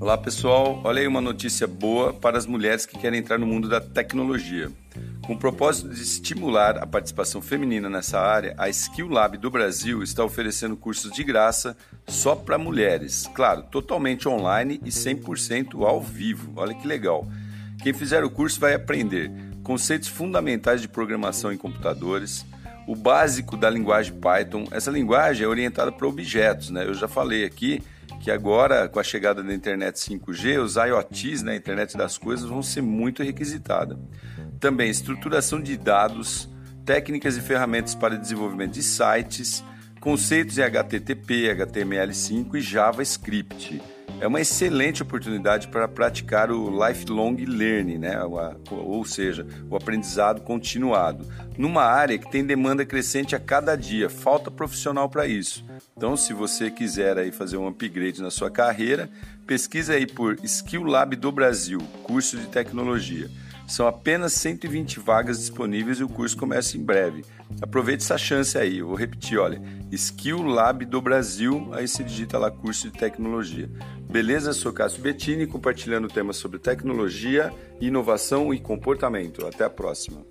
Olá pessoal, olha aí uma notícia boa para as mulheres que querem entrar no mundo da tecnologia. Com o propósito de estimular a participação feminina nessa área, a Skill Lab do Brasil está oferecendo cursos de graça só para mulheres. Claro, totalmente online e 100% ao vivo. Olha que legal. Quem fizer o curso vai aprender conceitos fundamentais de programação em computadores, o básico da linguagem Python. Essa linguagem é orientada para objetos, né? Eu já falei aqui que agora, com a chegada da internet 5G, os IoTs né, internet das coisas vão ser muito requisitadas. Também estruturação de dados, técnicas e ferramentas para desenvolvimento de sites, conceitos em HTTP, HTML5 e JavaScript. É uma excelente oportunidade para praticar o lifelong learning, né? ou seja, o aprendizado continuado, numa área que tem demanda crescente a cada dia, falta profissional para isso. Então, se você quiser aí fazer um upgrade na sua carreira, pesquise aí por Skill Lab do Brasil, curso de tecnologia. São apenas 120 vagas disponíveis e o curso começa em breve. Aproveite essa chance aí. Eu vou repetir, olha, Skill Lab do Brasil, aí se digita lá curso de tecnologia. Beleza? Sou Cássio Bettini, compartilhando temas sobre tecnologia, inovação e comportamento. Até a próxima.